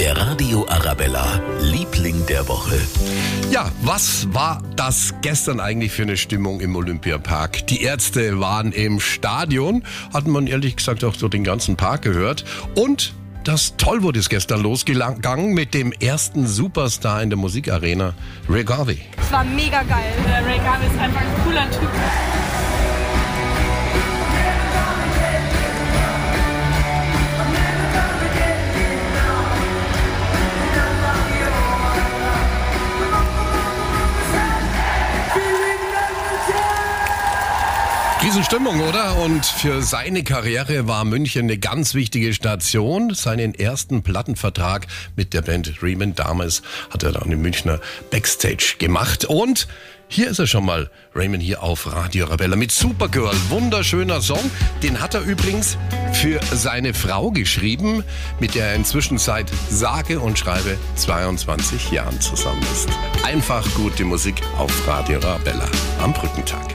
Der Radio Arabella, Liebling der Woche. Ja, was war das gestern eigentlich für eine Stimmung im Olympiapark? Die Ärzte waren im Stadion, hat man ehrlich gesagt auch so den ganzen Park gehört. Und das toll wurde es gestern losgegangen mit dem ersten Superstar in der Musikarena, Ray Garvey. Es war mega geil. Der Ray Garvey ist einfach ein cooler Typ. Riesenstimmung, oder? Und für seine Karriere war München eine ganz wichtige Station. Seinen ersten Plattenvertrag mit der Band Riemann damals hat er dann im Münchner Backstage gemacht. Und hier ist er schon mal, Raymond hier auf Radio Rabella mit Supergirl. Wunderschöner Song. Den hat er übrigens für seine Frau geschrieben, mit der er inzwischen seit sage und schreibe 22 Jahren zusammen ist. Einfach gute Musik auf Radio Rabella am Brückentag.